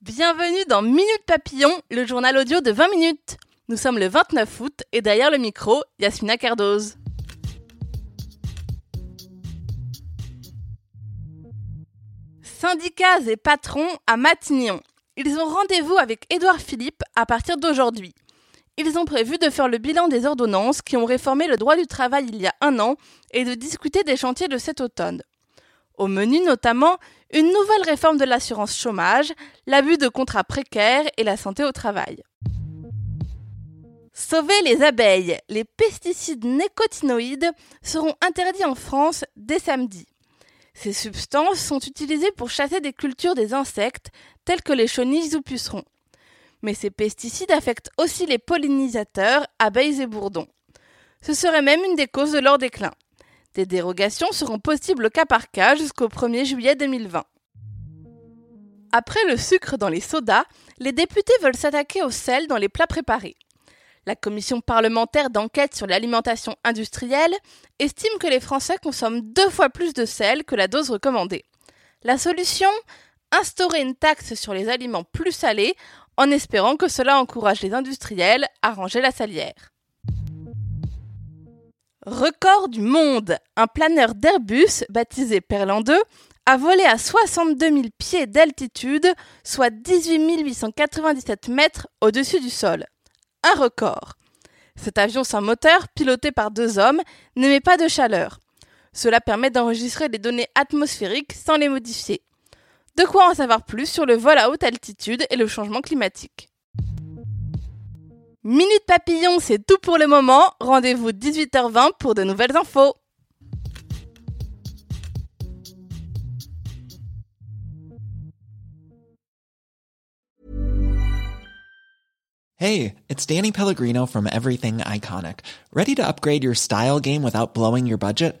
Bienvenue dans Minute Papillon, le journal audio de 20 minutes. Nous sommes le 29 août et derrière le micro, Yasmina Cardoz. Syndicats et patrons à Matignon. Ils ont rendez-vous avec Édouard Philippe à partir d'aujourd'hui. Ils ont prévu de faire le bilan des ordonnances qui ont réformé le droit du travail il y a un an et de discuter des chantiers de cet automne. Au menu notamment une nouvelle réforme de l'assurance chômage, l'abus de contrats précaires et la santé au travail. Sauver les abeilles. Les pesticides nécotinoïdes seront interdits en France dès samedi. Ces substances sont utilisées pour chasser des cultures des insectes tels que les chenilles ou pucerons. Mais ces pesticides affectent aussi les pollinisateurs, abeilles et bourdons. Ce serait même une des causes de leur déclin. Des dérogations seront possibles cas par cas jusqu'au 1er juillet 2020. Après le sucre dans les sodas, les députés veulent s'attaquer au sel dans les plats préparés. La commission parlementaire d'enquête sur l'alimentation industrielle estime que les Français consomment deux fois plus de sel que la dose recommandée. La solution? Instaurer une taxe sur les aliments plus salés en espérant que cela encourage les industriels à ranger la salière. Record du monde Un planeur d'Airbus, baptisé Perlan 2, a volé à 62 000 pieds d'altitude, soit 18 897 mètres au-dessus du sol. Un record. Cet avion sans moteur, piloté par deux hommes, n'émet pas de chaleur. Cela permet d'enregistrer les données atmosphériques sans les modifier. De quoi en savoir plus sur le vol à haute altitude et le changement climatique. Minute Papillon, c'est tout pour le moment. Rendez-vous 18h20 pour de nouvelles infos. Hey, it's Danny Pellegrino from Everything Iconic. Ready to upgrade your style game without blowing your budget?